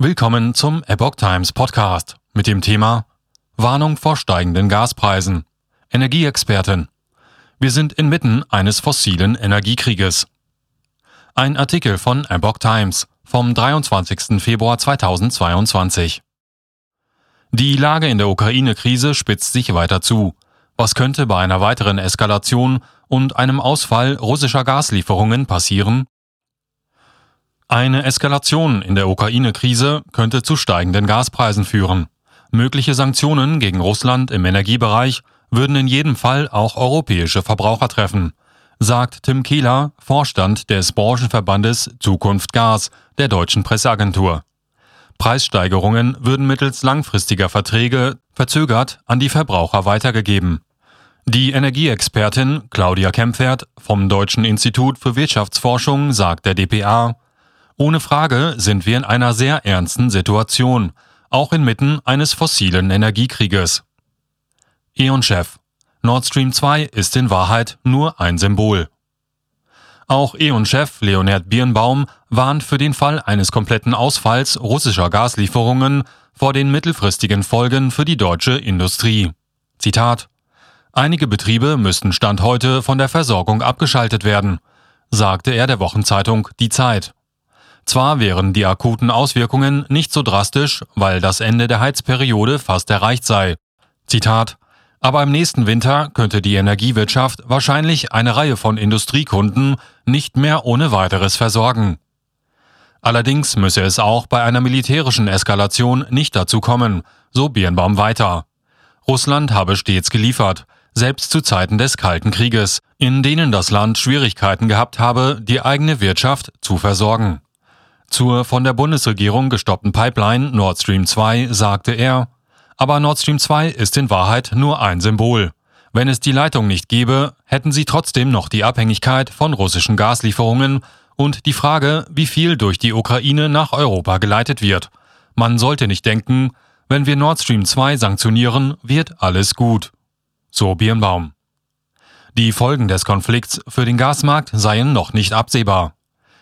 Willkommen zum Epoch Times Podcast mit dem Thema Warnung vor steigenden Gaspreisen. Energieexpertin. Wir sind inmitten eines fossilen Energiekrieges. Ein Artikel von Epoch Times vom 23. Februar 2022. Die Lage in der Ukraine-Krise spitzt sich weiter zu. Was könnte bei einer weiteren Eskalation und einem Ausfall russischer Gaslieferungen passieren? Eine Eskalation in der Ukraine-Krise könnte zu steigenden Gaspreisen führen. Mögliche Sanktionen gegen Russland im Energiebereich würden in jedem Fall auch europäische Verbraucher treffen, sagt Tim Kehler, Vorstand des Branchenverbandes Zukunft Gas der deutschen Presseagentur. Preissteigerungen würden mittels langfristiger Verträge verzögert an die Verbraucher weitergegeben. Die Energieexpertin Claudia Kempfert vom Deutschen Institut für Wirtschaftsforschung sagt der dpa, ohne Frage sind wir in einer sehr ernsten Situation, auch inmitten eines fossilen Energiekrieges. E.ON-Chef Nord Stream 2 ist in Wahrheit nur ein Symbol. Auch E.ON-Chef Leonhard Birnbaum warnt für den Fall eines kompletten Ausfalls russischer Gaslieferungen vor den mittelfristigen Folgen für die deutsche Industrie. Zitat Einige Betriebe müssten Stand heute von der Versorgung abgeschaltet werden, sagte er der Wochenzeitung Die Zeit. Zwar wären die akuten Auswirkungen nicht so drastisch, weil das Ende der Heizperiode fast erreicht sei. Zitat aber im nächsten Winter könnte die Energiewirtschaft wahrscheinlich eine Reihe von Industriekunden nicht mehr ohne weiteres versorgen. Allerdings müsse es auch bei einer militärischen Eskalation nicht dazu kommen, so Birnbaum weiter. Russland habe stets geliefert, selbst zu Zeiten des Kalten Krieges, in denen das Land Schwierigkeiten gehabt habe, die eigene Wirtschaft zu versorgen. Zur von der Bundesregierung gestoppten Pipeline Nord Stream 2 sagte er, aber Nord Stream 2 ist in Wahrheit nur ein Symbol. Wenn es die Leitung nicht gäbe, hätten sie trotzdem noch die Abhängigkeit von russischen Gaslieferungen und die Frage, wie viel durch die Ukraine nach Europa geleitet wird. Man sollte nicht denken, wenn wir Nord Stream 2 sanktionieren, wird alles gut. So Birnbaum. Die Folgen des Konflikts für den Gasmarkt seien noch nicht absehbar.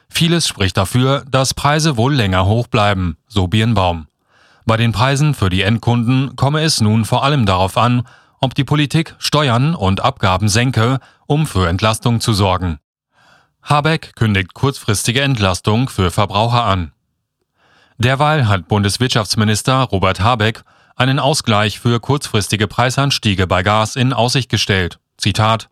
Vieles spricht dafür, dass Preise wohl länger hoch bleiben, so Birnbaum. Bei den Preisen für die Endkunden komme es nun vor allem darauf an, ob die Politik Steuern und Abgaben senke, um für Entlastung zu sorgen. Habeck kündigt kurzfristige Entlastung für Verbraucher an. Derweil hat Bundeswirtschaftsminister Robert Habeck einen Ausgleich für kurzfristige Preisanstiege bei Gas in Aussicht gestellt. Zitat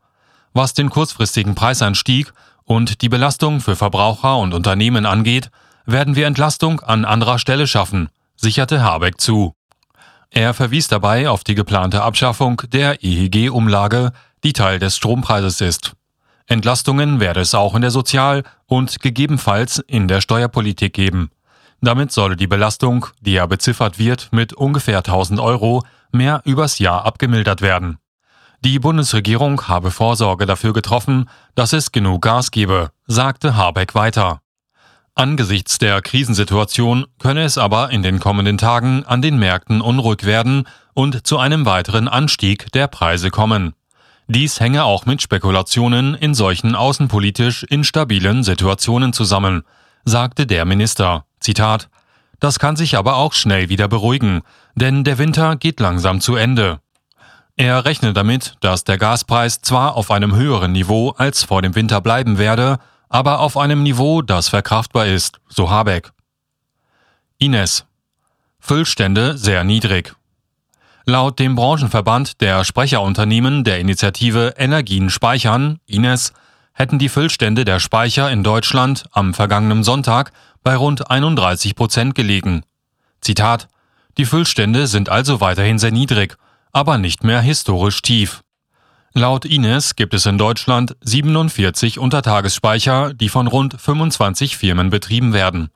Was den kurzfristigen Preisanstieg und die Belastung für Verbraucher und Unternehmen angeht, werden wir Entlastung an anderer Stelle schaffen, sicherte Habeck zu. Er verwies dabei auf die geplante Abschaffung der EEG-Umlage, die Teil des Strompreises ist. Entlastungen werde es auch in der Sozial- und gegebenenfalls in der Steuerpolitik geben. Damit solle die Belastung, die ja beziffert wird mit ungefähr 1000 Euro, mehr übers Jahr abgemildert werden. Die Bundesregierung habe Vorsorge dafür getroffen, dass es genug Gas gebe, sagte Habeck weiter. Angesichts der Krisensituation könne es aber in den kommenden Tagen an den Märkten unruhig werden und zu einem weiteren Anstieg der Preise kommen. Dies hänge auch mit Spekulationen in solchen außenpolitisch instabilen Situationen zusammen, sagte der Minister. Zitat Das kann sich aber auch schnell wieder beruhigen, denn der Winter geht langsam zu Ende. Er rechnet damit, dass der Gaspreis zwar auf einem höheren Niveau als vor dem Winter bleiben werde, aber auf einem Niveau, das verkraftbar ist, so Habeck. Ines. Füllstände sehr niedrig. Laut dem Branchenverband der Sprecherunternehmen der Initiative Energien speichern, Ines, hätten die Füllstände der Speicher in Deutschland am vergangenen Sonntag bei rund 31 Prozent gelegen. Zitat Die Füllstände sind also weiterhin sehr niedrig aber nicht mehr historisch tief. Laut Ines gibt es in Deutschland 47 Untertagesspeicher, die von rund 25 Firmen betrieben werden.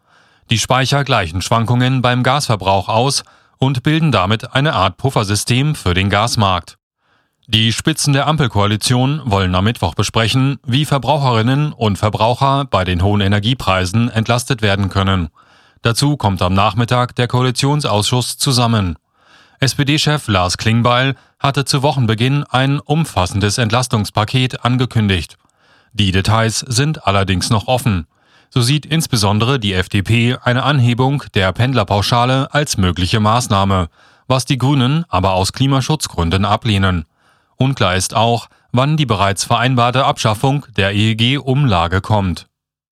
Die Speicher gleichen Schwankungen beim Gasverbrauch aus und bilden damit eine Art Puffersystem für den Gasmarkt. Die Spitzen der Ampelkoalition wollen am Mittwoch besprechen, wie Verbraucherinnen und Verbraucher bei den hohen Energiepreisen entlastet werden können. Dazu kommt am Nachmittag der Koalitionsausschuss zusammen. SPD-Chef Lars Klingbeil hatte zu Wochenbeginn ein umfassendes Entlastungspaket angekündigt. Die Details sind allerdings noch offen. So sieht insbesondere die FDP eine Anhebung der Pendlerpauschale als mögliche Maßnahme, was die Grünen aber aus Klimaschutzgründen ablehnen. Unklar ist auch, wann die bereits vereinbarte Abschaffung der EEG-Umlage kommt.